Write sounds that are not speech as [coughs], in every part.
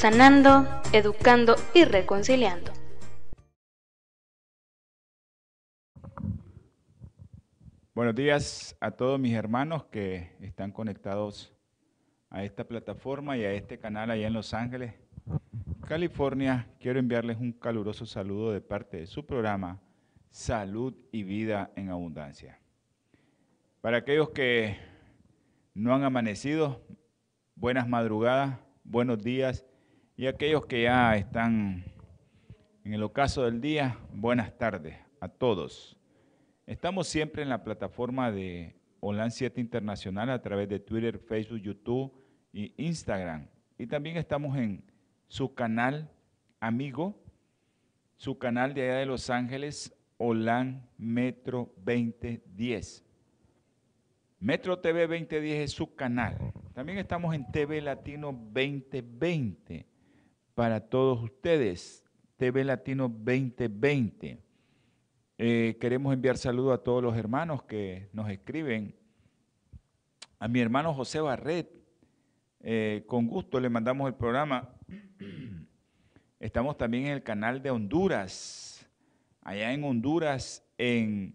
sanando, educando y reconciliando. Buenos días a todos mis hermanos que están conectados a esta plataforma y a este canal allá en Los Ángeles, California. Quiero enviarles un caluroso saludo de parte de su programa Salud y Vida en Abundancia. Para aquellos que no han amanecido, buenas madrugadas, buenos días, y aquellos que ya están en el ocaso del día, buenas tardes a todos. Estamos siempre en la plataforma de OLAN 7 Internacional a través de Twitter, Facebook, YouTube y Instagram. Y también estamos en su canal amigo, su canal de allá de Los Ángeles, OLAN Metro 2010. Metro TV 2010 es su canal. También estamos en TV Latino 2020 para todos ustedes. TV Latino 2020. Eh, queremos enviar saludos a todos los hermanos que nos escriben. A mi hermano José Barret, eh, con gusto le mandamos el programa. [clears throat] Estamos también en el canal de Honduras, allá en Honduras, en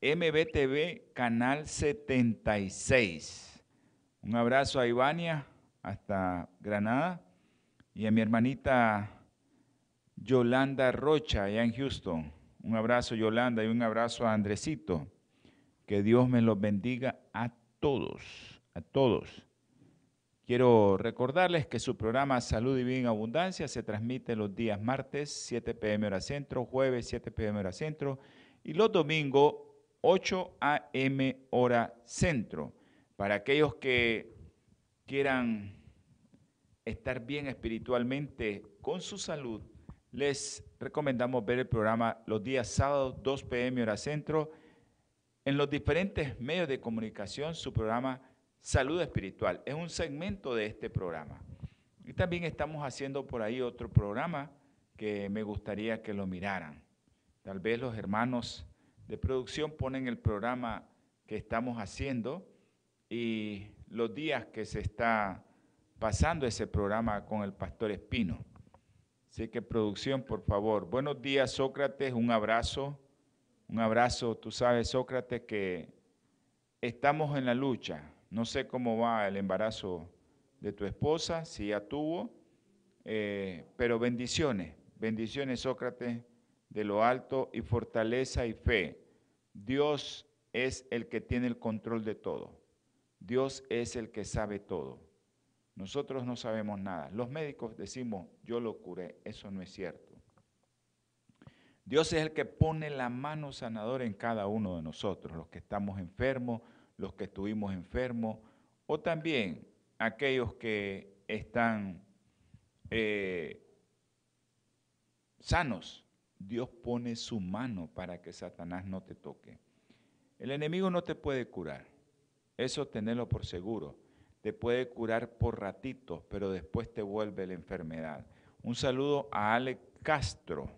MBTV, canal 76. Un abrazo a Ivania hasta Granada y a mi hermanita Yolanda Rocha, allá en Houston. Un abrazo Yolanda y un abrazo a Andresito. Que Dios me los bendiga a todos, a todos. Quiero recordarles que su programa Salud y Vida en Abundancia se transmite los días martes 7 pm hora centro, jueves 7 pm hora centro y los domingos 8 am hora centro. Para aquellos que quieran estar bien espiritualmente con su salud, les recomendamos ver el programa los días sábados 2 pm hora centro en los diferentes medios de comunicación, su programa Salud Espiritual. Es un segmento de este programa. Y también estamos haciendo por ahí otro programa que me gustaría que lo miraran. Tal vez los hermanos de producción ponen el programa que estamos haciendo y los días que se está pasando ese programa con el pastor Espino. Así que producción, por favor. Buenos días, Sócrates. Un abrazo. Un abrazo. Tú sabes, Sócrates, que estamos en la lucha. No sé cómo va el embarazo de tu esposa, si ya tuvo, eh, pero bendiciones. Bendiciones, Sócrates, de lo alto y fortaleza y fe. Dios es el que tiene el control de todo. Dios es el que sabe todo. Nosotros no sabemos nada. Los médicos decimos, yo lo curé. Eso no es cierto. Dios es el que pone la mano sanadora en cada uno de nosotros, los que estamos enfermos, los que estuvimos enfermos, o también aquellos que están eh, sanos. Dios pone su mano para que Satanás no te toque. El enemigo no te puede curar. Eso tenerlo por seguro te puede curar por ratitos, pero después te vuelve la enfermedad. Un saludo a Alex Castro.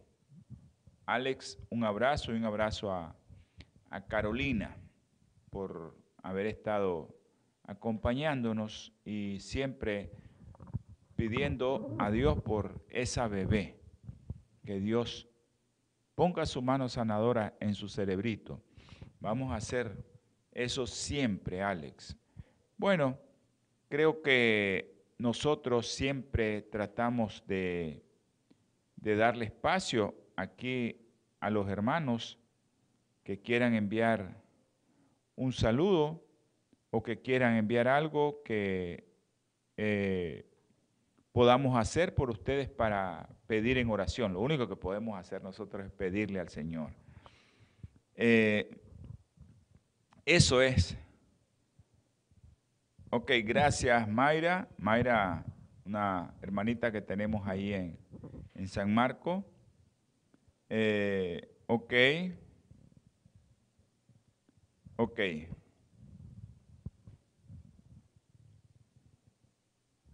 Alex, un abrazo y un abrazo a, a Carolina por haber estado acompañándonos y siempre pidiendo a Dios por esa bebé, que Dios ponga su mano sanadora en su cerebrito. Vamos a hacer eso siempre, Alex. Bueno, Creo que nosotros siempre tratamos de, darle espacio aquí a los hermanos que quieran enviar un saludo o que quieran enviar algo que eh, podamos hacer por ustedes para pedir en oración. Lo único que podemos hacer nosotros es pedirle al Señor. Eh, eso es Ok, gracias Mayra. Mayra una hermanita que tenemos ahí en, en San Marco. Eh, ok. Ok.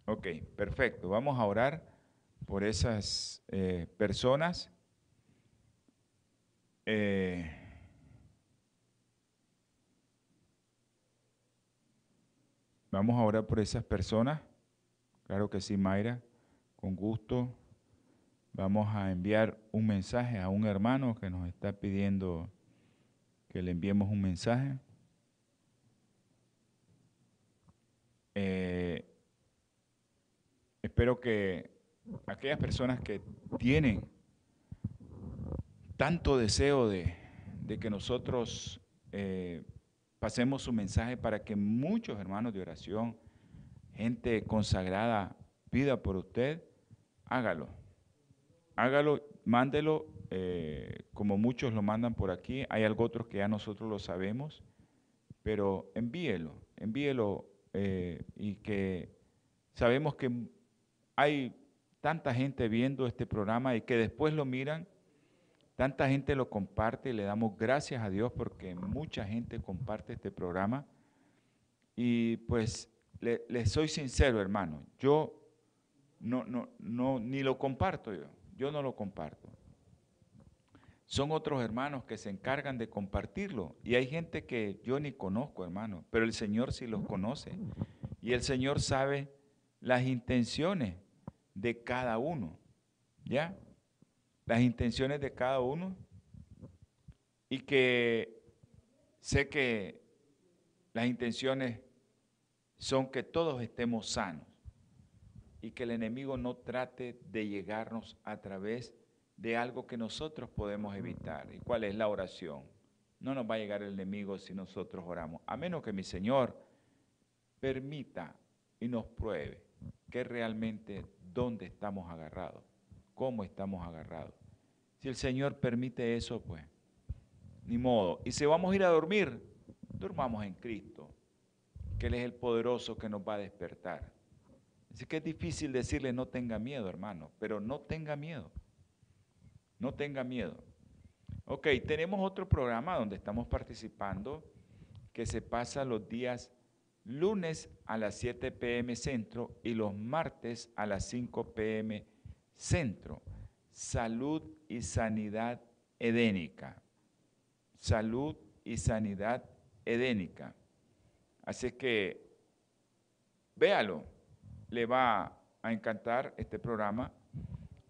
Ok, perfecto. Vamos a orar por esas eh, personas. Eh, vamos a orar por esas personas. Claro que sí, Mayra, con gusto. Vamos a enviar un mensaje a un hermano que nos está pidiendo que le enviemos un mensaje. Eh, espero que aquellas personas que tienen tanto deseo de, que nosotros eh, pasemos su mensaje para que muchos hermanos de oración, gente consagrada, pida por usted, hágalo. Hágalo, mándelo, eh, como muchos lo mandan por aquí. Hay algo otros que ya nosotros lo sabemos, pero envíelo, envíelo eh, y que sabemos que hay tanta gente viendo este programa y que después lo miran, tanta gente lo comparte y le damos gracias a Dios porque mucha gente comparte este programa. Y pues le, soy sincero, hermano, yo no, no, no, ni lo comparto yo, yo no lo comparto. Son otros hermanos que se encargan de compartirlo. Y hay gente que yo ni conozco, hermano, pero el Señor sí los conoce. Y el Señor sabe las intenciones de cada uno. ¿Ya? Las intenciones de cada uno. Y que sé que las intenciones son que todos estemos sanos y que el enemigo no trate de llegarnos a través de algo que nosotros podemos evitar. ¿Y cuál es la oración? No nos va a llegar el enemigo si nosotros oramos, a menos que mi Señor permita y nos pruebe que realmente dónde estamos agarrados, cómo estamos agarrados. Si el Señor permite eso, pues, ni modo. Y si vamos a ir a dormir, durmamos en Cristo, que Él es el poderoso que nos va a despertar. Así que es difícil decirle no tenga miedo, hermano, pero no tenga miedo. No tenga miedo. Ok, tenemos otro programa donde estamos participando que se pasa los días lunes a las 7 pm centro y los martes a las 5 pm centro. Salud y sanidad edénica. Salud y sanidad edénica. Así que véalo, le va a encantar este programa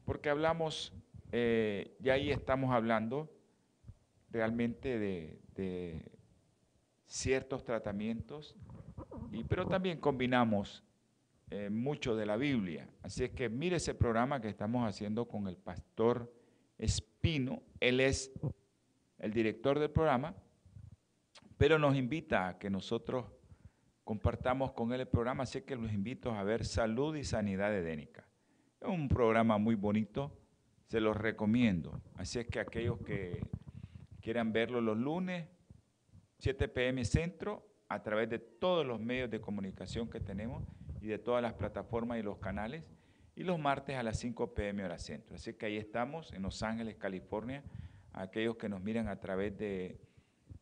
porque hablamos, eh, y ahí estamos hablando realmente de, de ciertos tratamientos pero también combinamos eh, mucho de la Biblia. Así es que mire ese programa que estamos haciendo con el pastor Espino. Él es el director del programa, pero nos invita a que nosotros compartamos con él el programa, así que los invito a ver Salud y Sanidad Edénica. Es un programa muy bonito, se los recomiendo. Así es que aquellos que quieran verlo los lunes, 7 pm centro, a través de todos los medios de comunicación que tenemos y de todas las plataformas y los canales, y los martes a las 5 pm hora centro. Así que ahí estamos en Los Ángeles, California, aquellos que nos miran a través de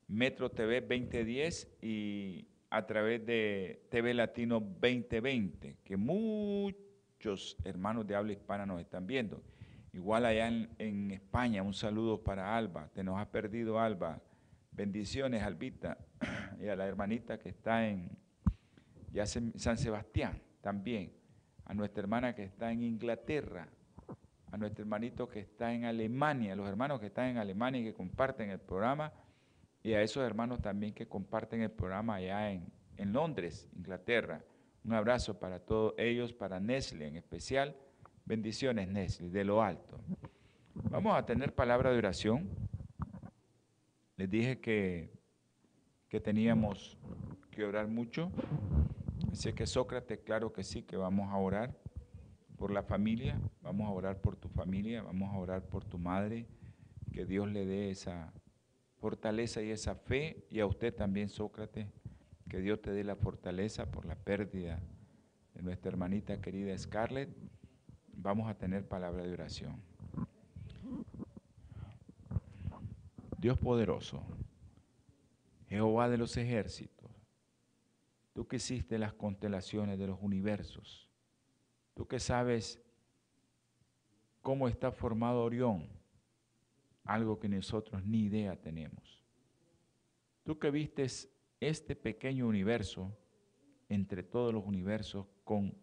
Metro TV 2010 y a través de TV Latino 2020, que muchos hermanos de habla hispana nos están viendo. Igual allá en, en España, un saludo para Alba, te nos has perdido Alba, Bendiciones, Albita, [clears throat] y a la hermanita que está en ya San Sebastián también, a nuestra hermana que está en Inglaterra, a nuestro hermanito que está en Alemania, a los hermanos que están en Alemania y que comparten el programa, y a esos hermanos también que comparten el programa allá en, en Londres, Inglaterra. Un abrazo para todos ellos, para Nestle en especial. Bendiciones, Nestle, de lo alto. Vamos a tener palabra de oración. Les dije que, que teníamos que orar mucho. Así que Sócrates, claro que sí, que vamos a orar por la familia, vamos a orar por tu familia, vamos a orar por tu madre, que Dios le dé esa fortaleza y esa fe, y a usted también, Sócrates, que Dios te dé la fortaleza por la pérdida de nuestra hermanita querida Scarlett, vamos a tener palabra de oración. Dios poderoso, Jehová de los ejércitos, tú que hiciste las constelaciones de los universos, tú que sabes cómo está formado Orión, algo que nosotros ni idea tenemos. Tú que vistes este pequeño universo entre todos los universos con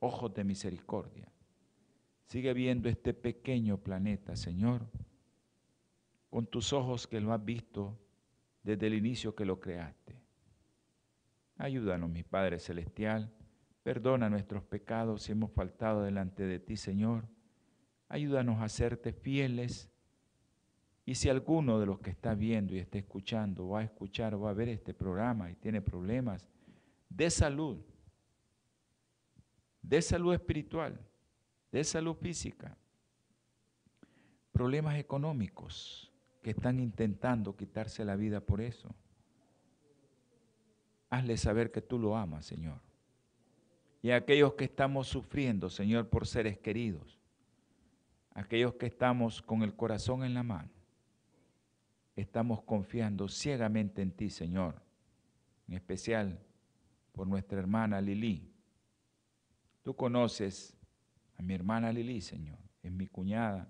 ojos de misericordia. Sigue viendo este pequeño planeta, Señor, con tus ojos que lo has visto desde el inicio que lo creaste. Ayúdanos, mi Padre Celestial, perdona nuestros pecados si hemos faltado delante de ti, Señor. Ayúdanos a serte fieles. Y si alguno de los que está viendo y está escuchando va a escuchar o va a ver este programa y tiene problemas de salud, de salud espiritual, de salud física, problemas económicos que están intentando quitarse la vida por eso, hazle saber que tú lo amas, Señor. Y a aquellos que estamos sufriendo, Señor, por seres queridos, aquellos que estamos con el corazón en la mano, estamos confiando ciegamente en ti, Señor, en especial por nuestra hermana Lili. Tú conoces a mi hermana Lili, Señor, es mi cuñada.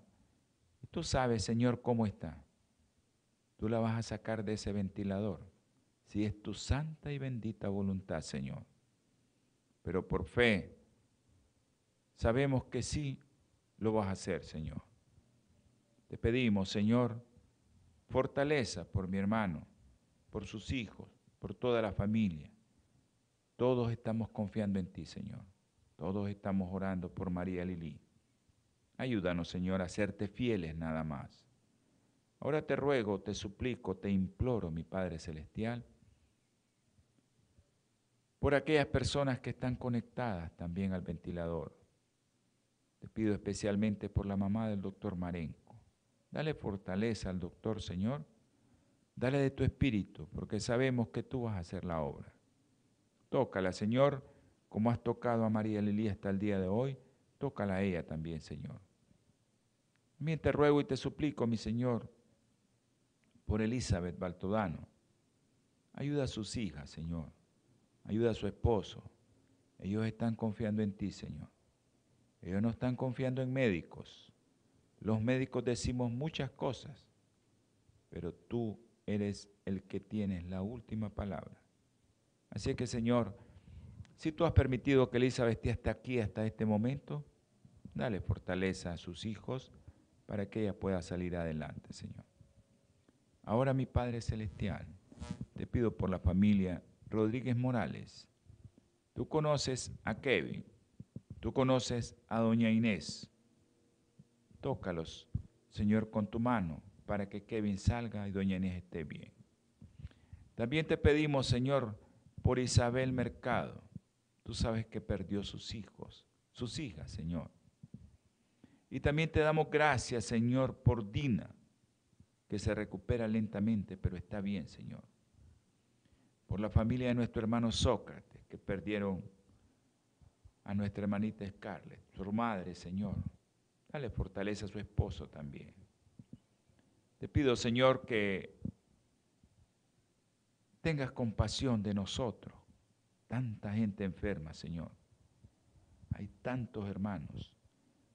Tú sabes, Señor, cómo está. Tú la vas a sacar de ese ventilador, si es tu santa y bendita voluntad, Señor. Pero por fe, sabemos que sí lo vas a hacer, Señor. Te pedimos, Señor, fortaleza por mi hermano, por sus hijos, por toda la familia. Todos estamos confiando en ti, Señor. Todos estamos orando por María Lili. Ayúdanos, Señor, a serte fieles nada más. Ahora te ruego, te suplico, te imploro, mi Padre Celestial, por aquellas personas que están conectadas también al ventilador. Te pido especialmente por la mamá del doctor Marenco. Dale fortaleza al doctor, Señor. Dale de tu espíritu, porque sabemos que tú vas a hacer la obra. Tócala, Señor, como has tocado a María Lili hasta el día de hoy, tócala a ella también, Señor. También te ruego y te suplico, mi Señor, por Elizabeth Baltodano. Ayuda a sus hijas, Señor. Ayuda a su esposo. Ellos están confiando en ti, Señor. Ellos no están confiando en médicos. Los médicos decimos muchas cosas, pero tú eres el que tienes la última palabra. Así que Señor, si tú has permitido que Elizabeth esté aquí hasta este momento, dale fortaleza a sus hijos para que ella pueda salir adelante, Señor. Ahora, mi Padre Celestial, te pido por la familia Rodríguez Morales. Tú conoces a Kevin, tú conoces a Doña Inés. Tócalos, Señor, con tu mano para que Kevin salga y Doña Inés esté bien. También te pedimos, Señor, por Isabel Mercado. Tú sabes que perdió sus hijos, sus hijas, Señor. Y también te damos gracias, Señor, por Dina, que se recupera lentamente, pero está bien, Señor. Por la familia de nuestro hermano Sócrates, que perdieron a nuestra hermanita Scarlett, su madre, Señor. Dale fortaleza a su esposo también. Te pido, Señor, que tengas compasión de nosotros. Tanta gente enferma, Señor. Hay tantos hermanos.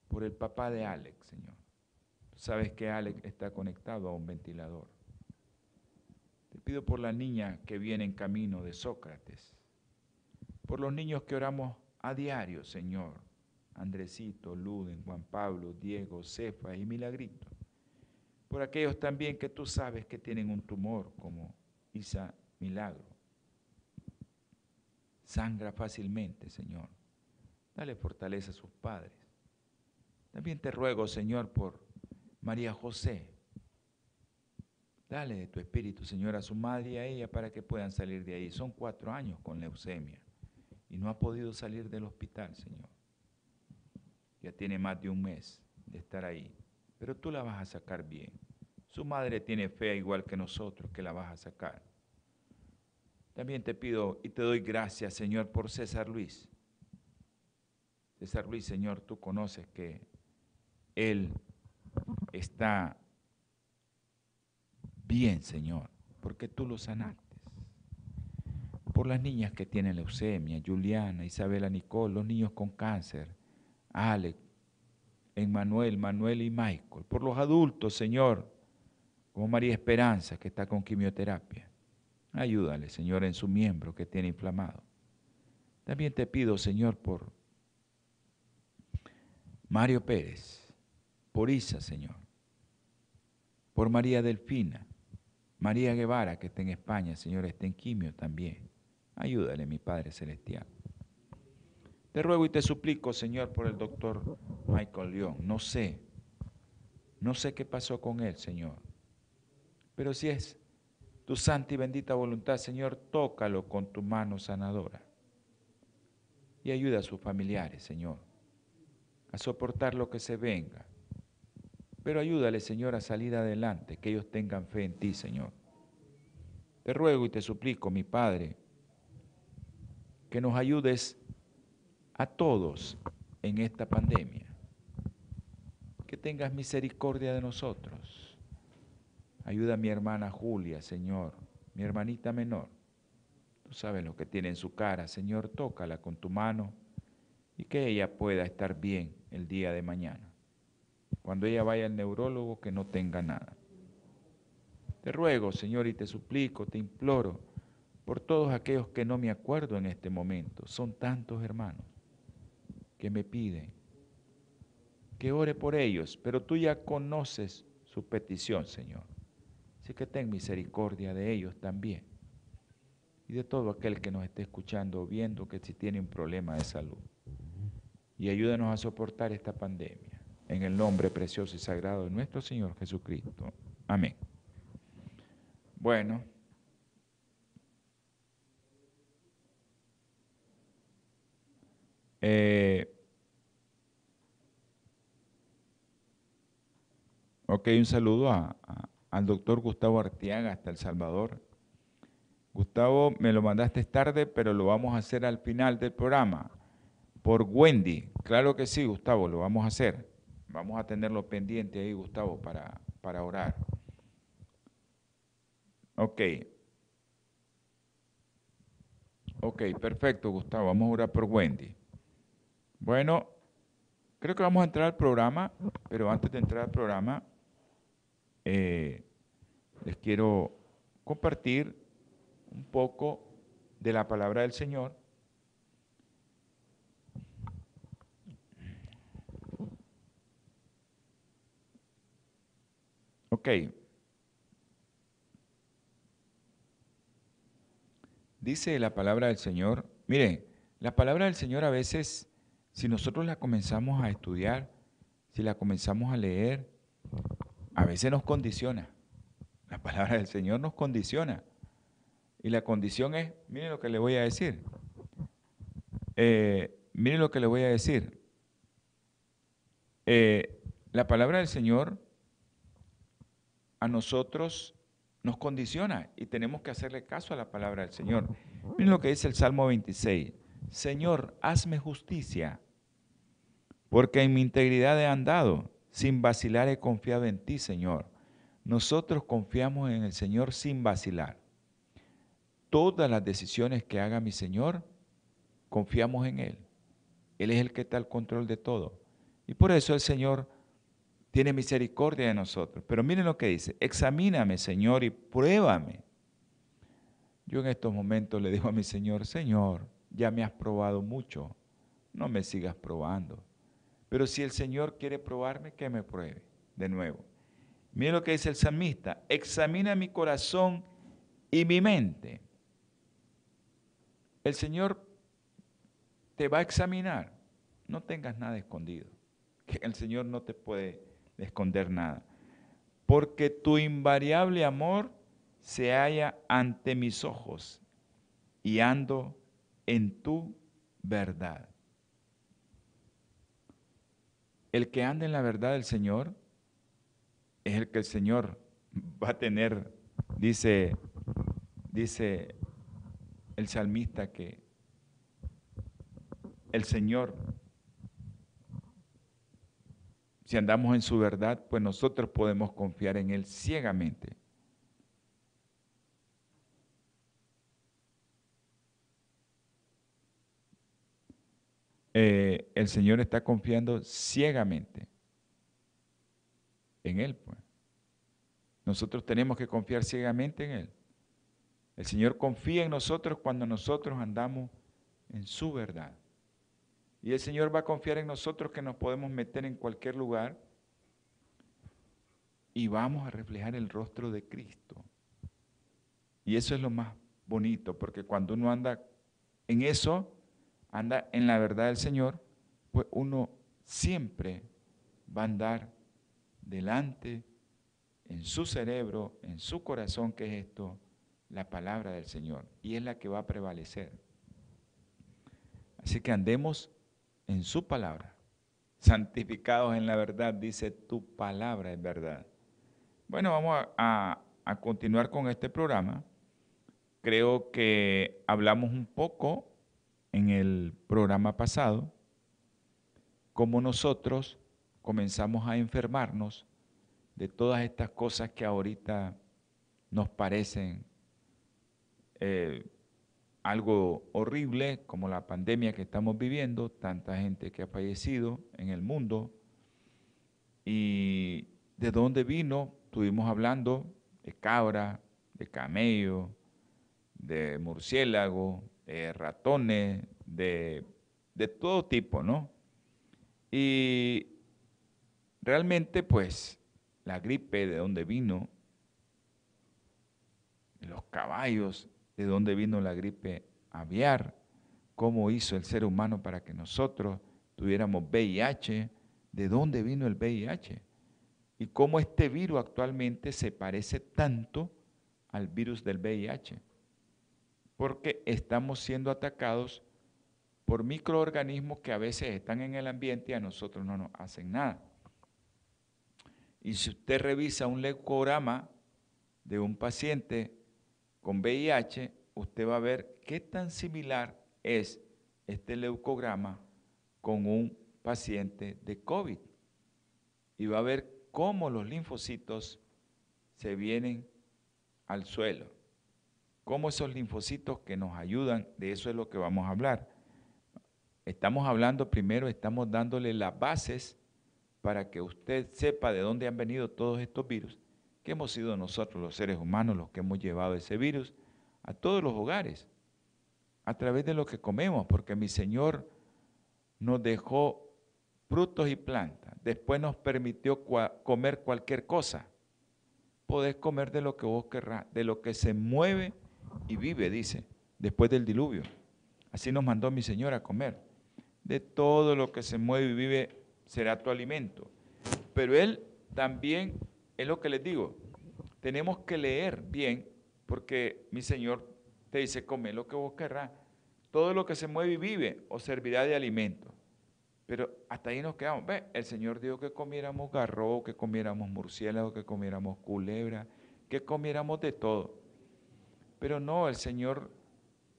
Por el papá de Alex, Señor. Tú sabes que Alex está conectado a un ventilador. Pido por la niña que viene en camino de Sócrates. Por los niños que oramos a diario, Señor. Andresito, Luden, Juan Pablo, Diego, Cefa y Milagrito. Por aquellos también que tú sabes que tienen un tumor, como Isa milagro. Sangra fácilmente, Señor. Dale fortaleza a sus padres. También te ruego, Señor, por María José. Dale de tu espíritu, Señor, a su madre y a ella para que puedan salir de ahí. Son cuatro años con leucemia y no ha podido salir del hospital, Señor. Ya tiene más de un mes de estar ahí, pero tú la vas a sacar bien. Su madre tiene fe igual que nosotros que la vas a sacar. También te pido y te doy gracias, Señor, por César Luis. César Luis, Señor, tú conoces que él está bien, Señor, porque tú lo sanaste. Por las niñas que tienen leucemia, Juliana, Isabela Nicole, los niños con cáncer, Alex, Emmanuel, Manuel y Michael. Por los adultos, Señor, como María Esperanza, que está con quimioterapia. Ayúdale, Señor, en su miembro que tiene inflamado. También te pido, Señor, por Mario Pérez, por Isa, Señor, por María Delfina, María Guevara, que está en España, Señor, está en quimio también. Ayúdale, mi Padre Celestial. Te ruego y te suplico, Señor, por el doctor Michael León. No sé, no sé qué pasó con él, Señor. Pero si es tu santa y bendita voluntad, Señor, tócalo con tu mano sanadora. Y ayuda a sus familiares, Señor, a soportar lo que se venga. Pero ayúdale, Señor, a salir adelante, que ellos tengan fe en ti, Señor. Te ruego y te suplico, mi Padre, que nos ayudes a todos en esta pandemia. Que tengas misericordia de nosotros. Ayuda a mi hermana Julia, Señor, mi hermanita menor. Tú sabes lo que tiene en su cara, Señor, tócala con tu mano y que ella pueda estar bien el día de mañana. Cuando ella vaya al neurólogo, que no tenga nada. Te ruego, Señor, y te suplico, te imploro, por todos aquellos que no me acuerdo en este momento. Son tantos hermanos que me piden que ore por ellos, pero tú ya conoces su petición, Señor. Así que ten misericordia de ellos también. Y de todo aquel que nos esté escuchando o viendo que si tiene un problema de salud. Y ayúdanos a soportar esta pandemia. En el nombre precioso y sagrado de nuestro Señor Jesucristo. Amén. Bueno. Eh, ok, un saludo al doctor Gustavo Artiaga hasta El Salvador. Gustavo, me lo mandaste tarde, pero lo vamos a hacer al final del programa. Por Wendy. Claro que sí, Gustavo, lo vamos a hacer. Vamos a tenerlo pendiente ahí, Gustavo, para, para orar. Ok. Ok, perfecto, Gustavo. Vamos a orar por Wendy. Bueno, creo que vamos a entrar al programa, pero antes de entrar al programa, eh, les quiero compartir un poco de la palabra del Señor. Ok. Dice la palabra del Señor, miren, la palabra del Señor a veces si nosotros la comenzamos a estudiar, si la comenzamos a leer, a veces nos condiciona. La palabra del Señor nos condiciona. Y la condición es, miren lo que le voy a decir. Eh, miren lo que le voy a decir. Eh, la palabra del Señor a nosotros nos condiciona y tenemos que hacerle caso a la palabra del Señor. Miren lo que dice el Salmo 26. Señor, hazme justicia, porque en mi integridad he andado, sin vacilar he confiado en ti, Señor. Nosotros confiamos en el Señor sin vacilar. Todas las decisiones que haga mi Señor, confiamos en Él. Él es el que está al control de todo. Y por eso el Señor tiene misericordia de nosotros. Pero miren lo que dice, examíname, Señor, y pruébame. Yo en estos momentos le digo a mi Señor, Señor, ya me has probado mucho, no me sigas probando. Pero si el Señor quiere probarme, que me pruebe de nuevo. Mira lo que dice el salmista, examina mi corazón y mi mente. El Señor te va a examinar. No tengas nada escondido. Que el Señor no te puede esconder nada. Porque tu invariable amor se halla ante mis ojos y ando en tu verdad. El que anda en la verdad del Señor es el que el Señor va a tener, dice, dice el salmista que el Señor si andamos en su verdad, pues nosotros podemos confiar en Él ciegamente. Eh, el Señor está confiando ciegamente en Él. Pues. Nosotros tenemos que confiar ciegamente en Él. El Señor confía en nosotros cuando nosotros andamos en su verdad. Y el Señor va a confiar en nosotros que nos podemos meter en cualquier lugar y vamos a reflejar el rostro de Cristo. Y eso es lo más bonito, porque cuando uno anda en eso, anda en la verdad del Señor, pues uno siempre va a andar delante en su cerebro, en su corazón, que es esto, la palabra del Señor. Y es la que va a prevalecer. Así que andemos en su palabra. Santificados en la verdad, dice tu palabra es verdad. Bueno, vamos a, a continuar con este programa. Creo que hablamos un poco en el programa pasado cómo nosotros comenzamos a enfermarnos de todas estas cosas que ahorita nos parecen eh, algo horrible, como la pandemia que estamos viviendo, tanta gente que ha fallecido en el mundo. Y de dónde vino, estuvimos hablando de cabra, de camello, de murciélago, de ratones, de, de todo tipo, ¿no? Y realmente, pues, la gripe, de dónde vino, los caballos, de dónde vino la gripe aviar, cómo hizo el ser humano para que nosotros tuviéramos VIH, de dónde vino el VIH y cómo este virus actualmente se parece tanto al virus del VIH, porque estamos siendo atacados por microorganismos que a veces están en el ambiente y a nosotros no nos hacen nada. Y si usted revisa un leucograma de un paciente con VIH, usted va a ver qué tan similar es este leucograma con un paciente de COVID. Y va a ver cómo los linfocitos se vienen al suelo. Cómo esos linfocitos que nos ayudan, de eso es lo que vamos a hablar. Estamos hablando primero, estamos dándole las bases para que usted sepa de dónde han venido todos estos virus que hemos sido nosotros los seres humanos los que hemos llevado ese virus a todos los hogares, a través de lo que comemos, porque mi Señor nos dejó frutos y plantas, después nos permitió comer cualquier cosa. Podés comer de lo que vos querrás, de lo que se mueve y vive, dice, después del diluvio. Así nos mandó mi Señor a comer. De todo lo que se mueve y vive será tu alimento. Pero Él también es lo que les digo, tenemos que leer bien, porque mi Señor te dice, come lo que vos querrás. Todo lo que se mueve y vive os servirá de alimento. Pero hasta ahí nos quedamos. Ve, el Señor dijo que comiéramos garro, que comiéramos murciélago, que comiéramos culebra, que comiéramos de todo. Pero no, el Señor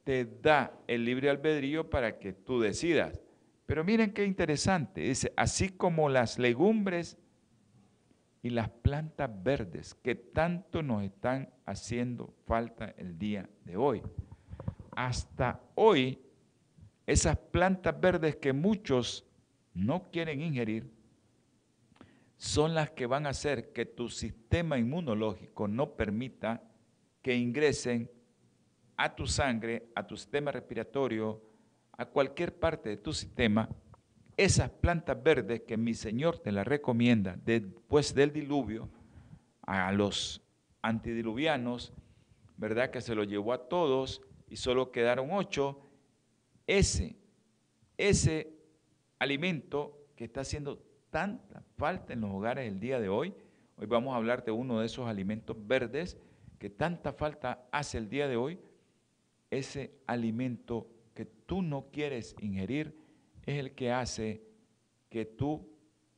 te da el libre albedrío para que tú decidas. Pero miren qué interesante. Dice, así como las legumbres y las plantas verdes que tanto nos están haciendo falta el día de hoy. Hasta hoy, esas plantas verdes que muchos no quieren ingerir, son las que van a hacer que tu sistema inmunológico no permita que ingresen a tu sangre, a tu sistema respiratorio, a cualquier parte de tu sistema esas plantas verdes que mi Señor te las recomienda después del diluvio a los antidiluvianos, ¿verdad? Que se lo llevó a todos y solo quedaron ocho. Ese, ese alimento que está haciendo tanta falta en los hogares el día de hoy, hoy vamos a hablar de uno de esos alimentos verdes que tanta falta hace el día de hoy, ese alimento que tú no quieres ingerir, es el que hace que tu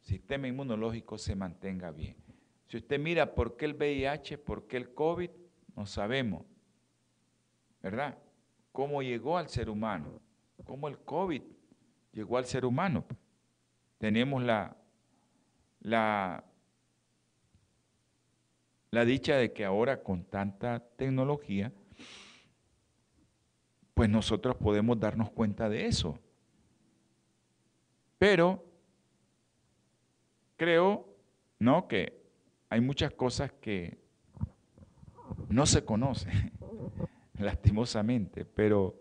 sistema inmunológico se mantenga bien. Si usted mira por qué el VIH, por qué el COVID, no sabemos, ¿verdad? ¿Cómo llegó al ser humano? ¿Cómo el COVID llegó al ser humano? Tenemos la, la, la dicha de que ahora con tanta tecnología, pues nosotros podemos darnos cuenta de eso. Pero creo, ¿no? Que hay muchas cosas que no se conocen, [laughs] lastimosamente, pero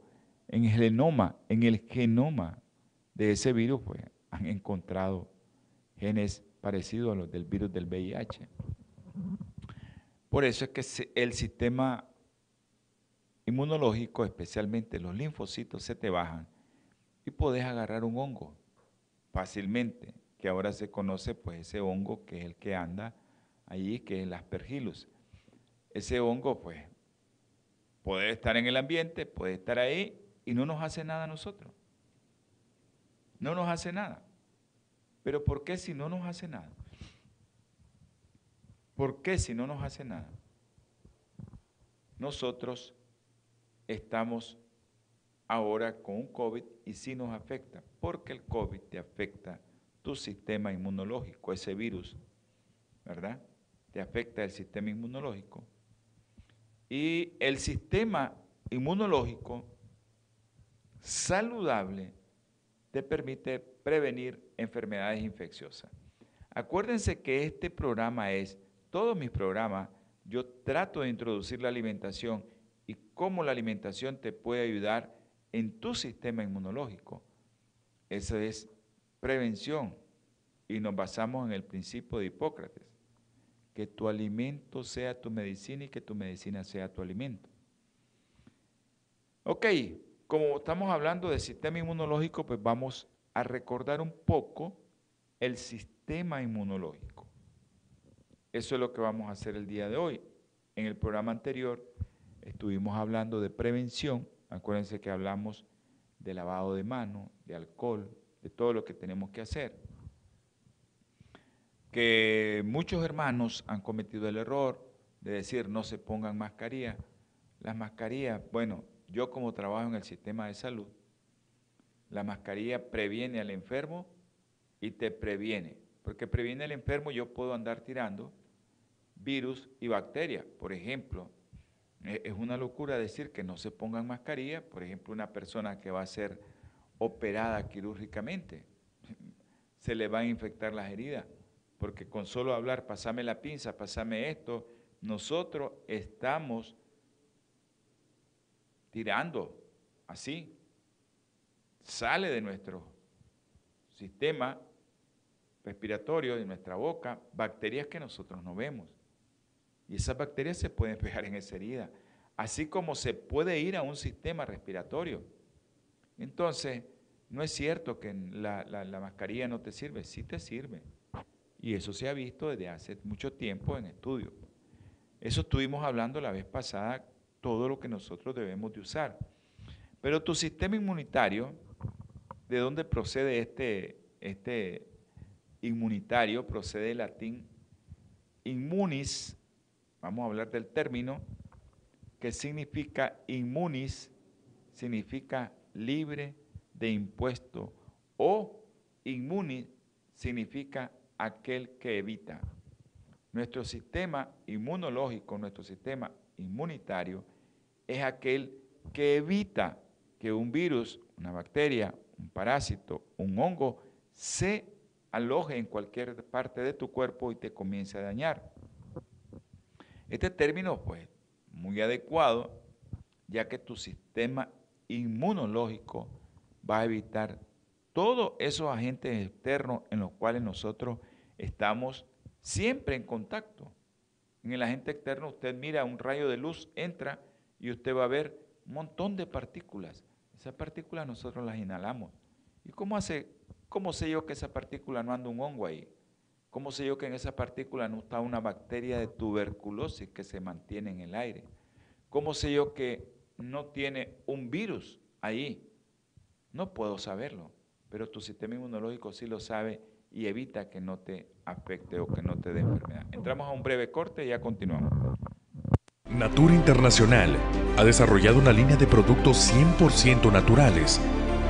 en el genoma, en el genoma de ese virus, pues han encontrado genes parecidos a los del virus del VIH. Por eso es que el sistema inmunológico, especialmente los linfocitos, se te bajan y puedes agarrar un hongo fácilmente, que ahora se conoce pues ese hongo que es el que anda allí, que es el aspergillus. Ese hongo pues puede estar en el ambiente, puede estar ahí y no nos hace nada a nosotros. No nos hace nada. Pero ¿por qué si no nos hace nada? ¿Por qué si no nos hace nada? Nosotros estamos ahora con un COVID y sí nos afecta, porque el COVID te afecta tu sistema inmunológico, ese virus, ¿verdad? Te afecta el sistema inmunológico. Y el sistema inmunológico saludable te permite prevenir enfermedades infecciosas. Acuérdense que este programa es, todos mis programas, yo trato de introducir la alimentación y cómo la alimentación te puede ayudar en tu sistema inmunológico. Eso es prevención y nos basamos en el principio de Hipócrates, que tu alimento sea tu medicina y que tu medicina sea tu alimento. Ok, como estamos hablando de sistema inmunológico, pues vamos a recordar un poco el sistema inmunológico. Eso es lo que vamos a hacer el día de hoy. En el programa anterior estuvimos hablando de prevención. Acuérdense que hablamos de lavado de manos, de alcohol, de todo lo que tenemos que hacer. Que muchos hermanos han cometido el error de decir no se pongan mascarilla. Las mascarillas, bueno, yo como trabajo en el sistema de salud, la mascarilla previene al enfermo y te previene. Porque previene al enfermo, yo puedo andar tirando virus y bacterias. Por ejemplo, es una locura decir que no se pongan mascarilla, por ejemplo, una persona que va a ser operada quirúrgicamente, se le van a infectar las heridas, porque con solo hablar, pasame la pinza, pasame esto, nosotros estamos tirando así, sale de nuestro sistema respiratorio, de nuestra boca, bacterias que nosotros no vemos. Y esas bacterias se pueden pegar en esa herida, así como se puede ir a un sistema respiratorio. Entonces, no es cierto que la, la, mascarilla no te sirve, sí te sirve. Y eso se ha visto desde hace mucho tiempo en estudio. Eso estuvimos hablando la vez pasada, todo lo que nosotros debemos de usar. Pero tu sistema inmunitario, ¿de dónde procede este, este inmunitario? Procede del latín inmunis, vamos a hablar del término, que significa inmunis, significa libre de impuesto, o inmunis significa aquel que evita. Nuestro sistema inmunológico, nuestro sistema inmunitario, es aquel que evita que un virus, una bacteria, un parásito, un hongo, se aloje en cualquier parte de tu cuerpo y te comience a dañar. Este término, pues, muy adecuado, ya que tu sistema inmunológico va a evitar todos esos agentes externos en los cuales nosotros estamos siempre en contacto. En el agente externo usted mira un rayo de luz, entra y usted va a ver un montón de partículas. Esas partículas nosotros las inhalamos. ¿Y cómo, hace, cómo sé yo que esa partícula no anda un hongo ahí? ¿Cómo sé yo que en esa partícula no está una bacteria de tuberculosis que se mantiene en el aire? ¿Cómo sé yo que no tiene un virus ahí? No puedo saberlo, pero tu sistema inmunológico sí lo sabe y evita que no te afecte o que no te dé enfermedad. Entramos a un breve corte y ya continuamos. Natura Internacional ha desarrollado una línea de productos 100% naturales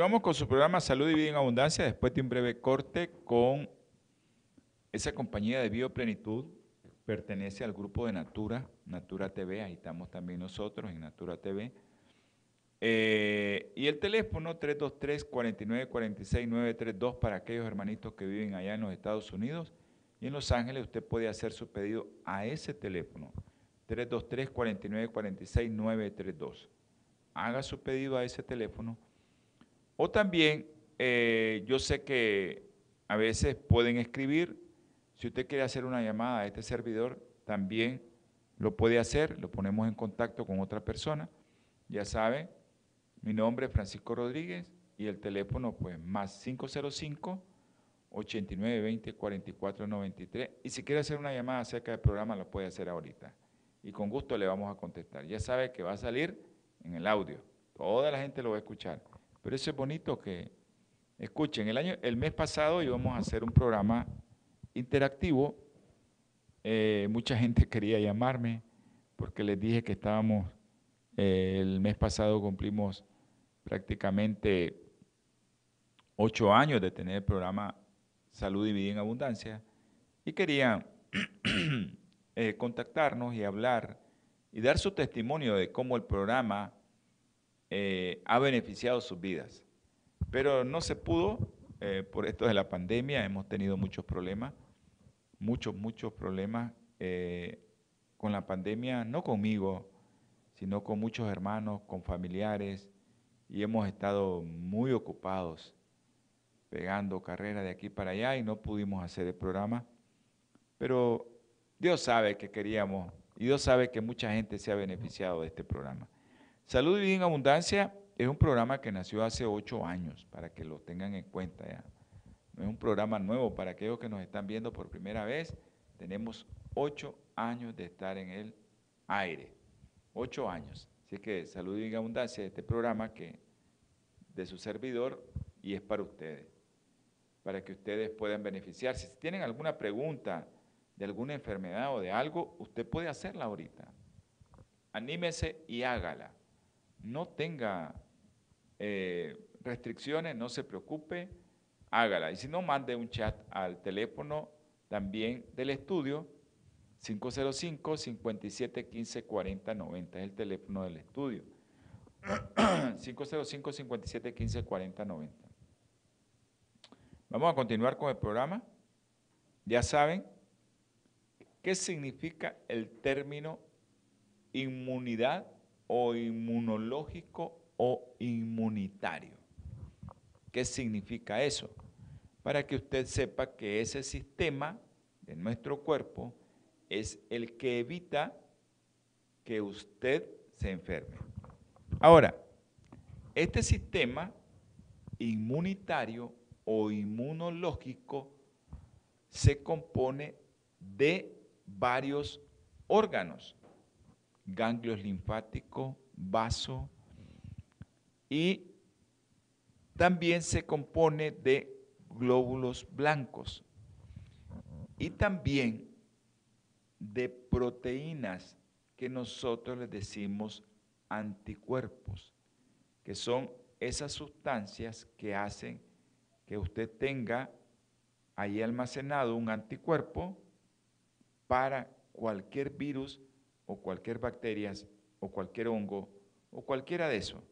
Continuamos con su programa Salud y Vida en Abundancia después de un breve corte con esa compañía de Bioplenitud. Pertenece al grupo de Natura, Natura TV, ahí estamos también nosotros en Natura TV. Eh, y el teléfono 323-4946-932 para aquellos hermanitos que viven allá en los Estados Unidos y en Los Ángeles usted puede hacer su pedido a ese teléfono 323-4946-932. Haga su pedido a ese teléfono o también, eh, yo sé que a veces pueden escribir, si usted quiere hacer una llamada a este servidor, también lo puede hacer, lo ponemos en contacto con otra persona. Ya sabe, mi nombre es Francisco Rodríguez y el teléfono pues más 505 8920 4493 y si quiere hacer una llamada acerca del programa lo puede hacer ahorita y con gusto le vamos a contestar. Ya sabe que va a salir en el audio, toda la gente lo va a escuchar. Pero eso es bonito que escuchen. El, año, el mes pasado íbamos a hacer un programa interactivo. Eh, mucha gente quería llamarme porque les dije que estábamos, eh, el mes pasado cumplimos prácticamente ocho años de tener el programa Salud y Vida en Abundancia y querían [clears throat] eh, contactarnos y hablar y dar su testimonio de cómo el programa eh, ha beneficiado sus vidas. Pero no se pudo eh, por esto de la pandemia, hemos tenido muchos problemas, muchos, muchos problemas eh, con la pandemia, no conmigo, sino con muchos hermanos, con familiares, y hemos estado muy ocupados pegando carrera de aquí para allá y no pudimos hacer el programa. Pero Dios sabe que queríamos y Dios sabe que mucha gente se ha beneficiado de este programa. Salud y Vida en Abundancia es un programa que nació hace ocho años, para que lo tengan en cuenta ya. No es un programa nuevo, para aquellos que nos están viendo por primera vez, tenemos ocho años de estar en el aire. Ocho años. Así que Salud y Vida en Abundancia es este programa que de su servidor y es para ustedes, para que ustedes puedan beneficiarse. Si tienen alguna pregunta de alguna enfermedad o de algo, usted puede hacerla ahorita. Anímese y hágala no tenga eh, restricciones, no se preocupe, hágala. Y si no, mande un chat al teléfono también del estudio, 505 57 15 40 90 es el teléfono del estudio. 505 57 15 40 90. Vamos a continuar con el programa. Ya saben qué significa el término inmunidad o inmunológico o inmunitario. ¿Qué significa eso? Para que usted sepa que ese sistema de nuestro cuerpo es el que evita que usted se enferme. Ahora, este sistema inmunitario o inmunológico se compone de varios órganos ganglios linfáticos, vaso, y también se compone de glóbulos blancos. Y también de proteínas que nosotros les decimos anticuerpos, que son esas sustancias que hacen que usted tenga ahí almacenado un anticuerpo para cualquier virus o cualquier bacteria o cualquier hongo o cualquiera de eso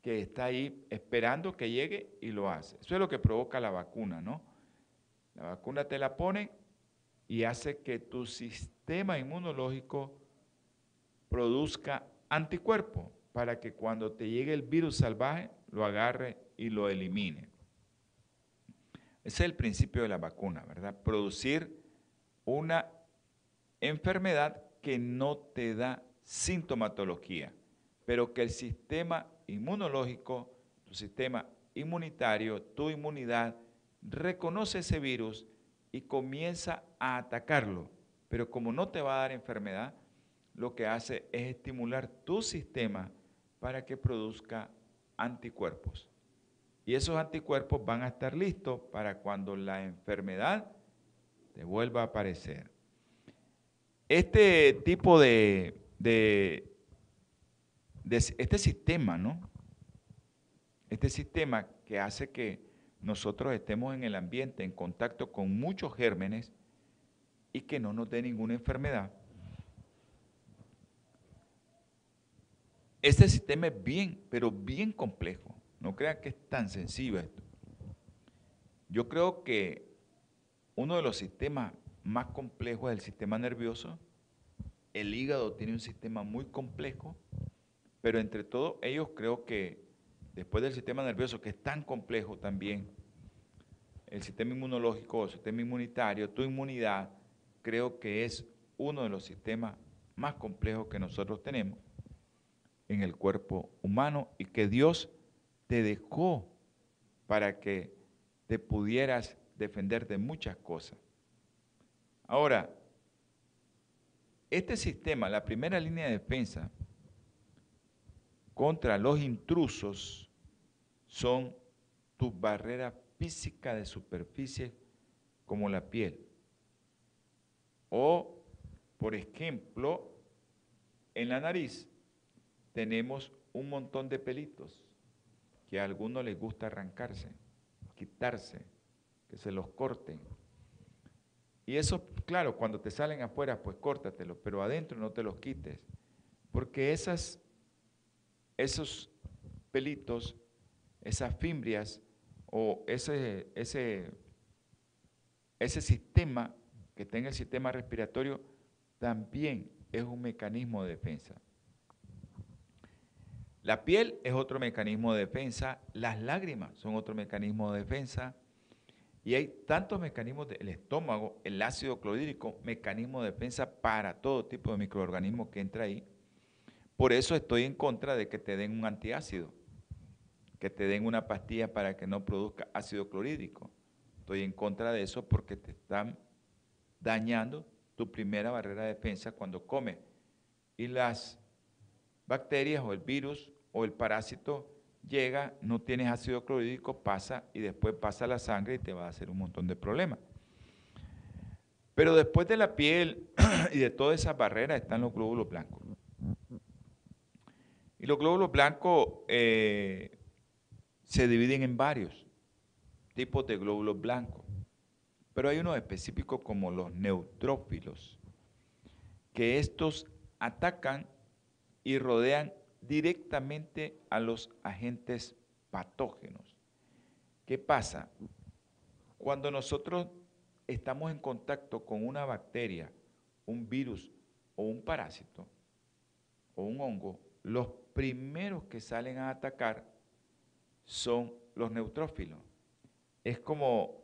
que está ahí esperando que llegue y lo hace. Eso es lo que provoca la vacuna, ¿no? La vacuna te la pone y hace que tu sistema inmunológico produzca anticuerpos para que cuando te llegue el virus salvaje lo agarre y lo elimine. Ese es el principio de la vacuna, ¿verdad? Producir una enfermedad que no te da sintomatología, pero que el sistema inmunológico, tu sistema inmunitario, tu inmunidad, reconoce ese virus y comienza a atacarlo. Pero como no te va a dar enfermedad, lo que hace es estimular tu sistema para que produzca anticuerpos. Y esos anticuerpos van a estar listos para cuando la enfermedad te vuelva a aparecer. Este tipo de, de, este sistema, ¿no? Este sistema que hace que nosotros estemos en el ambiente en contacto con muchos gérmenes y que no nos dé ninguna enfermedad. Este sistema es bien, pero bien complejo. No crean que es tan sencillo esto. Yo creo que uno de los sistemas más complejos es el sistema nervioso. El hígado tiene un sistema muy complejo, pero entre todos ellos creo que después del sistema nervioso, que es tan complejo también, el sistema inmunológico, el sistema inmunitario, tu inmunidad, creo que es uno de los sistemas más complejos que nosotros tenemos en el cuerpo humano y que Dios te dejó para que te pudieras defender de muchas cosas. Ahora, este sistema, la primera línea de defensa contra los intrusos son tus barreras físicas de superficie como la piel. O, por ejemplo, en la nariz tenemos un montón de pelitos que a algunos les gusta arrancarse, quitarse, que se los corten. Y eso, claro, cuando te salen afuera, pues córtatelos, pero adentro no te los quites, porque esas, esos pelitos, esas fimbrias o ese, ese, ese sistema que tenga el sistema respiratorio también es un mecanismo de defensa. La piel es otro mecanismo de defensa, las lágrimas son otro mecanismo de defensa, y hay tantos mecanismos del estómago, el ácido clorhídrico, mecanismo de defensa para todo tipo de microorganismos que entra ahí. Por eso estoy en contra de que te den un antiácido, que te den una pastilla para que no produzca ácido clorhídrico. Estoy en contra de eso porque te están dañando tu primera barrera de defensa cuando comes. Y las bacterias o el virus o el parásito llega, no tienes ácido clorhídrico, pasa y después pasa la sangre y te va a hacer un montón de problemas. Pero después de la piel [clears throat] y de todas esas barreras están los glóbulos blancos. Y los glóbulos blancos eh, se dividen en varios tipos de glóbulos blancos. Pero hay unos específicos como los neutrófilos, que estos atacan y rodean directamente a los agentes patógenos. ¿Qué pasa? Cuando nosotros estamos en contacto con una bacteria, un virus o un parásito o un hongo, los primeros que salen a atacar son los neutrófilos. Es como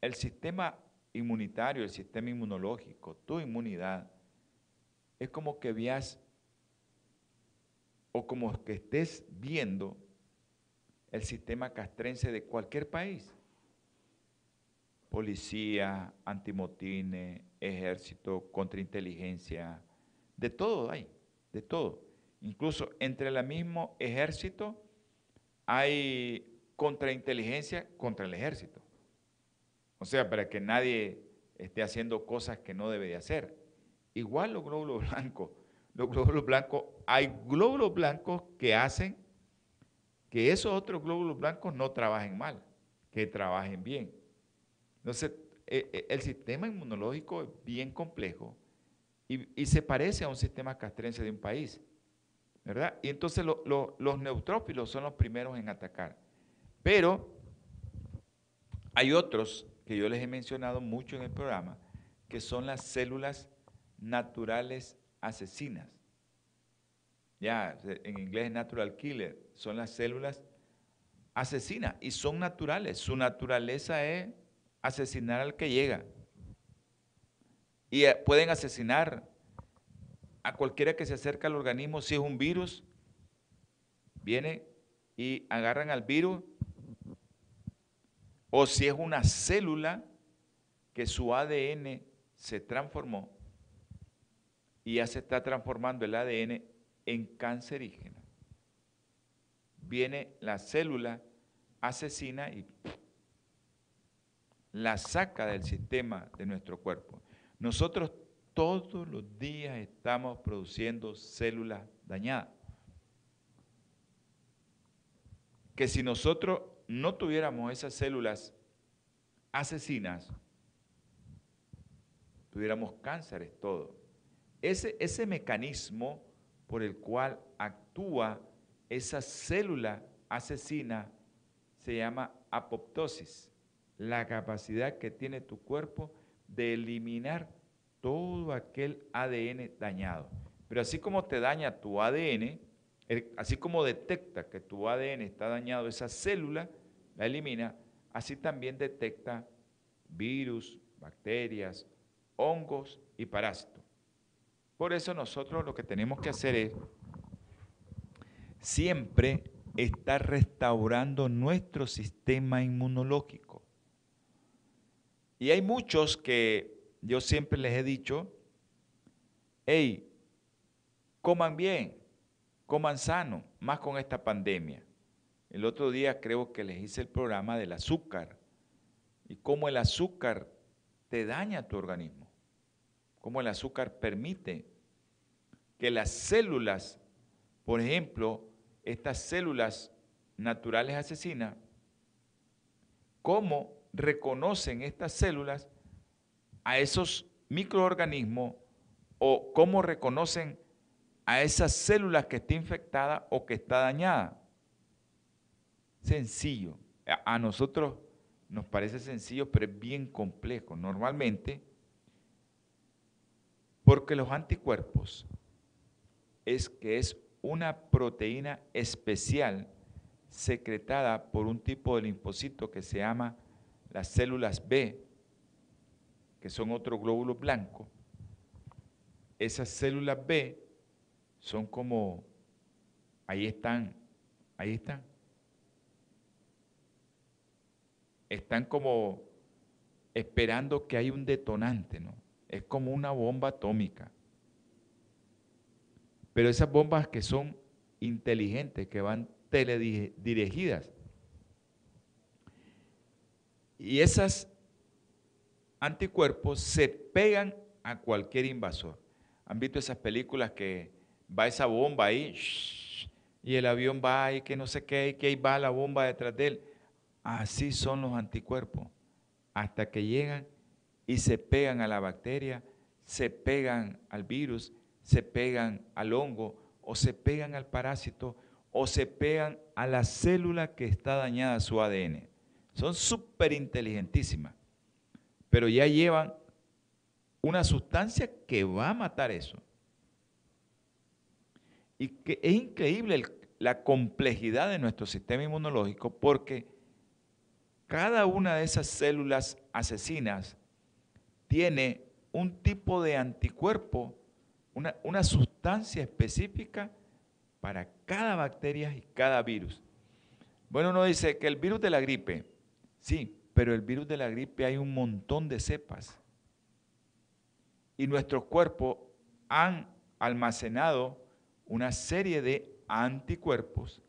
el sistema inmunitario, el sistema inmunológico, tu inmunidad, es como que veas o como que estés viendo el sistema castrense de cualquier país. Policía, antimotines, ejército, contrainteligencia, de todo hay, de todo. Incluso entre el mismo ejército hay contrainteligencia contra el ejército. O sea, para que nadie esté haciendo cosas que no debe de hacer. Igual los glóbulos blancos los glóbulos blancos, hay glóbulos blancos que hacen que esos otros glóbulos blancos no trabajen mal, que trabajen bien. Entonces, e, e, el sistema inmunológico es bien complejo y, se parece a un sistema castrense de un país, ¿verdad? Y entonces los neutrófilos son los primeros en atacar. Pero hay otros que yo les he mencionado mucho en el programa, que son las células naturales asesinas. Ya, en inglés natural killer, son las células asesinas y son naturales. Su naturaleza es asesinar al que llega. Y eh, pueden asesinar a cualquiera que se acerca al organismo, si es un virus, viene y agarran al virus, o si es una célula que su ADN se transformó y ya se está transformando el ADN en cancerígeno. Viene la célula asesina y la saca del sistema de nuestro cuerpo. Nosotros todos los días estamos produciendo células dañadas. Que si nosotros no tuviéramos esas células asesinas, tuviéramos cánceres todo. Ese, ese mecanismo por el cual actúa esa célula asesina se llama apoptosis, la capacidad que tiene tu cuerpo de eliminar todo aquel ADN dañado. Pero así como te daña tu ADN, así como detecta que tu ADN está dañado, esa célula la elimina, así también detecta virus, bacterias, hongos y parásitos. Por eso nosotros lo que tenemos que hacer es siempre estar restaurando nuestro sistema inmunológico. Y hay muchos que yo siempre les he dicho, hey, coman bien, coman sano, más con esta pandemia. El otro día creo que les hice el programa del azúcar y cómo el azúcar te daña tu organismo, cómo el azúcar permite que las células, por ejemplo, estas células naturales asesinas, cómo reconocen estas células a esos microorganismos o cómo reconocen a esas células que está infectada o que está dañada. Sencillo. A nosotros nos parece sencillo, pero es bien complejo. Normalmente, porque los anticuerpos es que es una proteína especial secretada por un tipo de linfocito que se llama las células B, que son otro glóbulo blanco, esas células B son como, ahí están, ahí están. Están como esperando que hay un detonante, ¿no? Es como una bomba atómica. Pero esas bombas que son inteligentes, que van teledirigidas. Y esas anticuerpos se pegan a cualquier invasor. ¿Han visto esas películas que va esa bomba ahí y el avión va y que no sé qué, y que ahí va la bomba detrás de él? Así son los anticuerpos. Hasta que llegan y se pegan a la bacteria, se pegan al virus, se pegan al hongo o se pegan al parásito o se pegan a la célula que está dañada su ADN. Son súper inteligentísimas pero ya llevan una sustancia que va a matar eso. Y que es increíble la complejidad de nuestro sistema inmunológico porque cada una de esas células asesinas tiene un tipo de anticuerpo, una, una sustancia específica para cada bacteria y cada virus. Bueno, uno dice que el virus de la gripe, sí, pero el virus de la gripe hay un montón de cepas. Y nuestros cuerpos han almacenado una serie de anticuerpos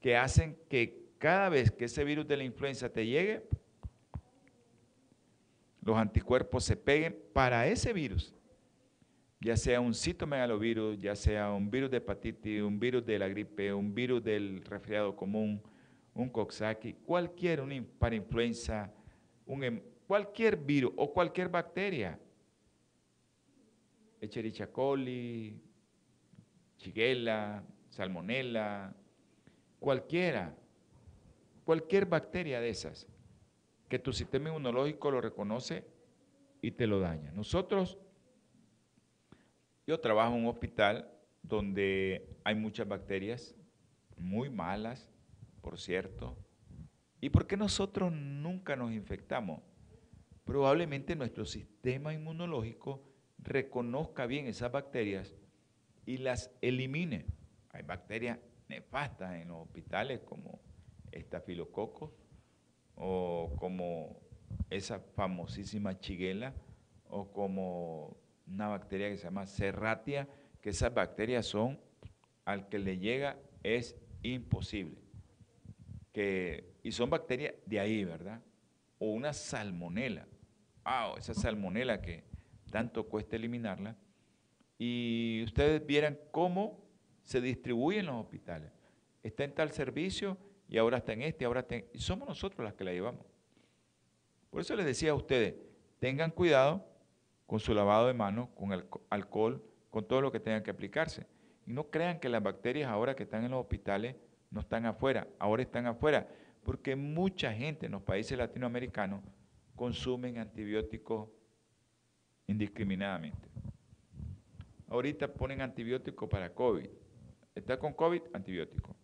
que hacen que cada vez que ese virus de la influenza te llegue, los anticuerpos se peguen para ese virus, ya sea un citomegalovirus, ya sea un virus de hepatitis, un virus de la gripe, un virus del resfriado común, un Coxsackie, cualquier un para influenza, em, cualquier virus o cualquier bacteria. Echerichia coli, Shigella, Salmonella, cualquiera, cualquier bacteria de esas, que tu sistema inmunológico lo reconoce y te lo daña. Nosotros, yo trabajo en un hospital donde hay muchas bacterias muy malas, por cierto. ¿Y por qué nosotros nunca nos infectamos? Probablemente nuestro sistema inmunológico reconozca bien esas bacterias y las elimine. Hay bacterias nefastas en los hospitales como estafilococo o como esa famosísima chiguela o como una bacteria que se llama serratia, que esas bacterias son, al que le llega es imposible. Que, y son bacterias de ahí, ¿verdad? O una salmonela. Ah, esa salmonela que tanto cuesta eliminarla. Y ustedes vieran cómo se distribuyen los hospitales. Está en tal servicio y ahora está en este, ahora está en... Y somos nosotros las que la llevamos. Por eso les decía a ustedes, tengan cuidado con su lavado de manos, con el alcohol, con todo lo que tengan que aplicarse. Y no crean que las bacterias ahora que están en los hospitales no están afuera, ahora están afuera, porque mucha gente en los países latinoamericanos consumen antibióticos indiscriminadamente. Ahorita ponen antibióticos para COVID. Está con COVID, antibiótico.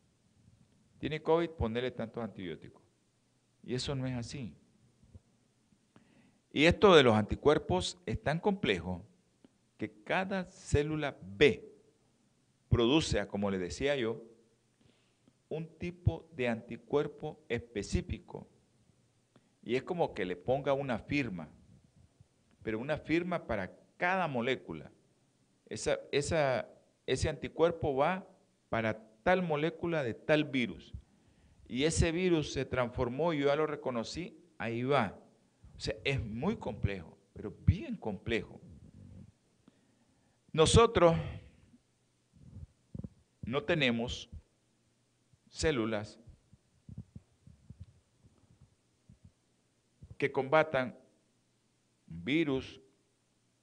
Tiene COVID, ponerle tantos antibióticos. Y eso no es así. Y esto de los anticuerpos es tan complejo que cada célula B produce, como le decía yo, un tipo de anticuerpo específico. Y es como que le ponga una firma, pero una firma para cada molécula. Esa, ese anticuerpo va para tal molécula de tal virus. Y ese virus se transformó, yo ya lo reconocí, ahí va. O sea, es muy complejo, pero bien complejo. Nosotros no tenemos células que combatan virus,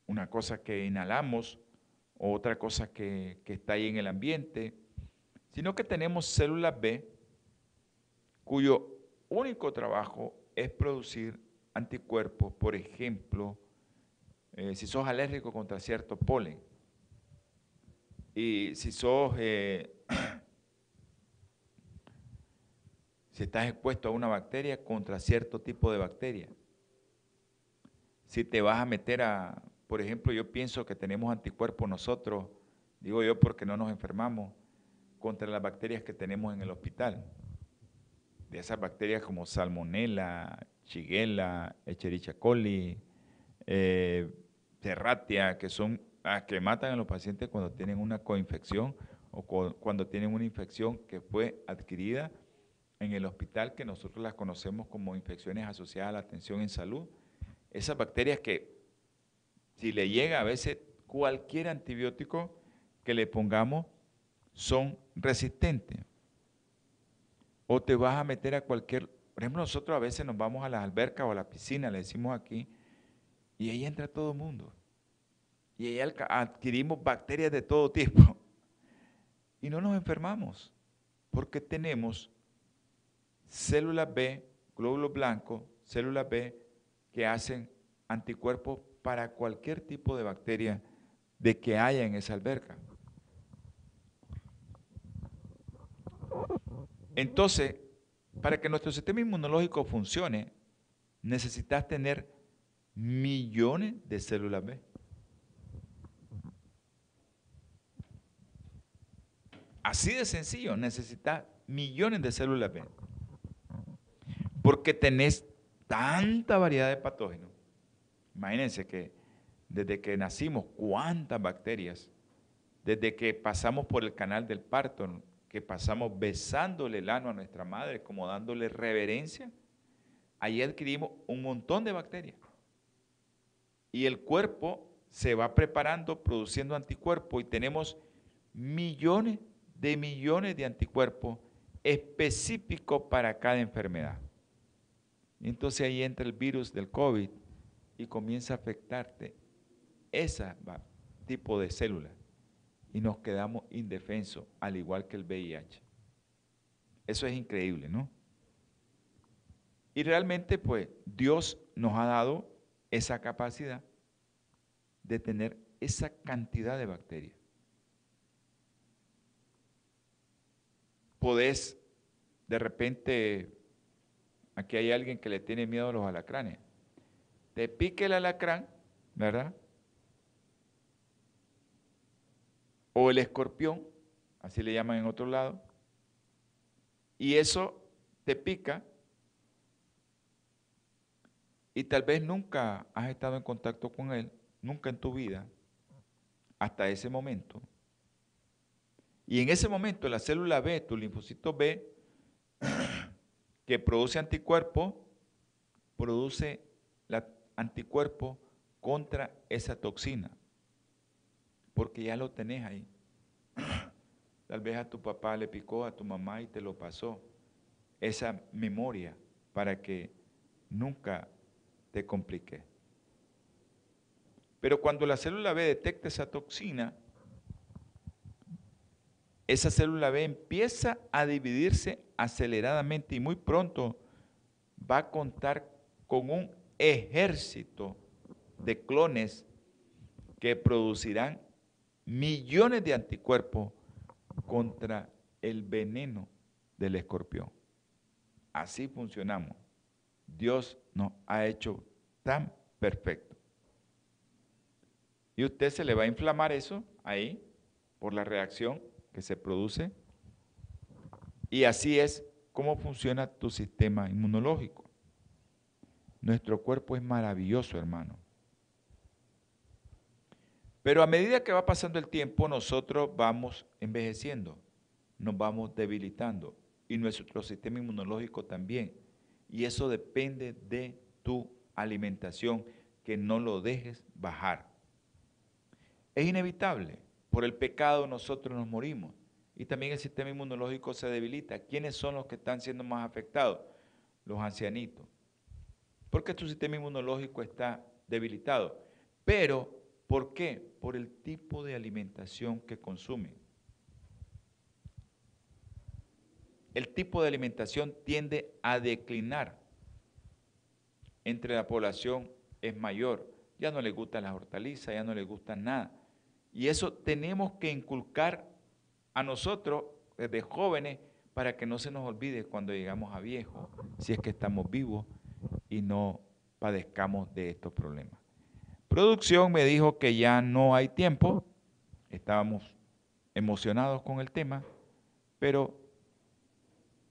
una cosa que inhalamos, otra cosa que, que está ahí en el ambiente, sino que tenemos células B cuyo único trabajo es producir anticuerpos, por ejemplo, eh, si sos alérgico contra cierto polen, y si sos, eh, [clears throat] si estás expuesto a una bacteria contra cierto tipo de bacteria, si te vas a meter a, por ejemplo, yo pienso que tenemos anticuerpos nosotros, digo yo porque no nos enfermamos, contra las bacterias que tenemos en el hospital. De esas bacterias como Salmonella, Shigella, Echerichia coli, eh, Serratia, que son las que matan a los pacientes cuando tienen una coinfección o cuando tienen una infección que fue adquirida en el hospital, que nosotros las conocemos como infecciones asociadas a la atención en salud. Esas bacterias que si le llega a veces cualquier antibiótico que le pongamos, son resistentes. O te vas a meter a cualquier, por ejemplo, nosotros a veces nos vamos a las albercas o a la piscina, le decimos aquí, y ahí entra todo el mundo. Y ahí adquirimos bacterias de todo tipo. [laughs] Y no nos enfermamos, porque tenemos células B, glóbulos blancos, células B que hacen anticuerpos para cualquier tipo de bacteria de que haya en esa alberca. Entonces, para que nuestro sistema inmunológico funcione, necesitas tener millones de células B. Así de sencillo, necesitas millones de células B. Porque tenés tanta variedad de patógenos. Imagínense que desde que nacimos, cuántas bacterias, desde que pasamos por el canal del parto, que pasamos besándole el ano a nuestra madre, como dándole reverencia, ahí adquirimos un montón de bacterias. Y el cuerpo se va preparando, produciendo anticuerpos y tenemos millones de millones de anticuerpos específicos para cada enfermedad. entonces ahí entra el virus del COVID y comienza a afectarte ese tipo de células y nos quedamos indefensos, al igual que el VIH. Eso es increíble, ¿no? Y realmente, pues, Dios nos ha dado esa capacidad de tener esa cantidad de bacterias. Podés, de repente, aquí hay alguien que le tiene miedo a los alacranes. Te pique el alacrán, ¿verdad? O el escorpión, así le llaman en otro lado, y eso te pica y tal vez nunca has estado en contacto con él, nunca en tu vida, hasta ese momento. Y en ese momento la célula B, tu linfocito B, [coughs] que produce anticuerpos, produce la anticuerpo contra esa toxina, porque ya lo tenés ahí. [clears throat] Tal vez a tu papá le picó, a tu mamá y te lo pasó. Esa memoria para que nunca te complique. Pero cuando la célula B detecta esa toxina, esa célula B empieza a dividirse aceleradamente y muy pronto va a contar con un ejército de clones que producirán millones de anticuerpos contra el veneno del escorpión. Así funcionamos. Dios nos ha hecho tan perfecto. Y usted se le va a inflamar eso ahí por la reacción que se produce. Y así es como funciona tu sistema inmunológico. Nuestro cuerpo es maravilloso, hermano. Pero a medida que va pasando el tiempo, nosotros vamos envejeciendo, nos vamos debilitando y nuestro sistema inmunológico también. Y eso depende de tu alimentación, que no lo dejes bajar. Es inevitable, por el pecado nosotros nos morimos y también el sistema inmunológico se debilita. ¿Quiénes son los que están siendo más afectados? Los ancianitos. Porque tu sistema inmunológico está debilitado. Pero ¿Por qué? Por el tipo de alimentación que consumen. El tipo de alimentación tiende a declinar entre la población es mayor. Ya no le gustan las hortalizas, ya no le gustan nada. Y eso tenemos que inculcar a nosotros desde jóvenes para que no se nos olvide cuando llegamos a viejos, si es que estamos vivos y no padezcamos de estos problemas. Producción me dijo que ya no hay tiempo, estábamos emocionados con el tema, pero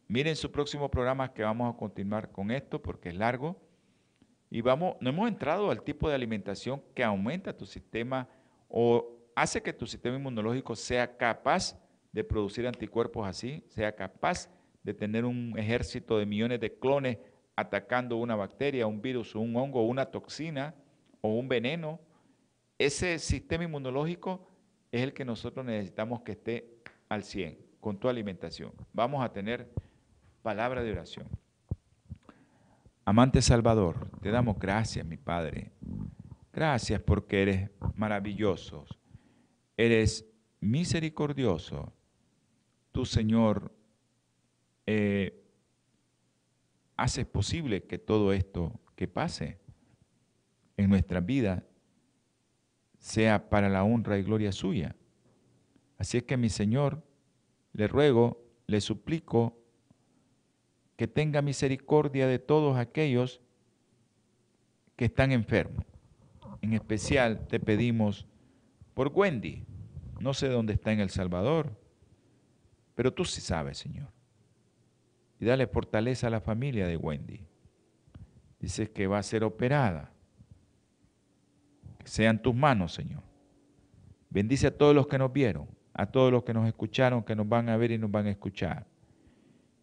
miren su próximo programa que vamos a continuar con esto porque es largo. Y vamos, no hemos entrado al tipo de alimentación que aumenta tu sistema o hace que tu sistema inmunológico sea capaz de producir anticuerpos así, sea capaz de tener un ejército de millones de clones atacando una bacteria, un virus, un hongo, una toxina o un veneno, ese sistema inmunológico es el que nosotros necesitamos que esté al 100 con tu alimentación. Vamos a tener palabra de oración. Amante Salvador, te damos gracias, mi Padre. Gracias porque eres maravilloso. Eres misericordioso. Tu Señor eh, haces posible que todo esto que pase en nuestra vida sea para la honra y gloria suya. Así es que mi Señor, le ruego, le suplico que tenga misericordia de todos aquellos que están enfermos. En especial te pedimos por Wendy. No sé dónde está en El Salvador, pero tú sí sabes, Señor. Y dale fortaleza a la familia de Wendy. Dice que va a ser operada sean tus manos, Señor. Bendice a todos los que nos vieron, a todos los que nos escucharon, que nos van a ver y nos van a escuchar.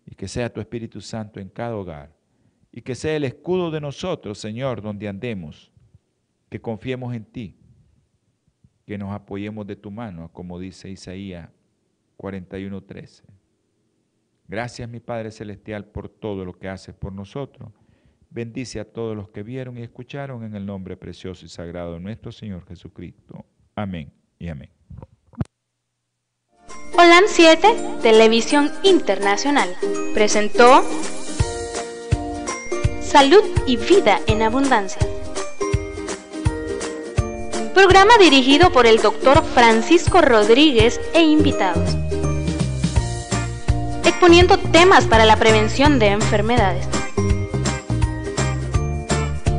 Y que sea tu Espíritu Santo en cada hogar. Y que sea el escudo de nosotros, Señor, donde andemos. Que confiemos en ti. Que nos apoyemos de tu mano, como dice Isaías 41:13. Gracias, mi Padre Celestial, por todo lo que haces por nosotros Bendice a todos los que vieron y escucharon en el nombre precioso y sagrado de nuestro Señor Jesucristo. Amén y amén. Holan 7, Televisión Internacional, presentó Salud y Vida en Abundancia. Programa dirigido por el doctor Francisco Rodríguez e invitados. Exponiendo temas para la prevención de enfermedades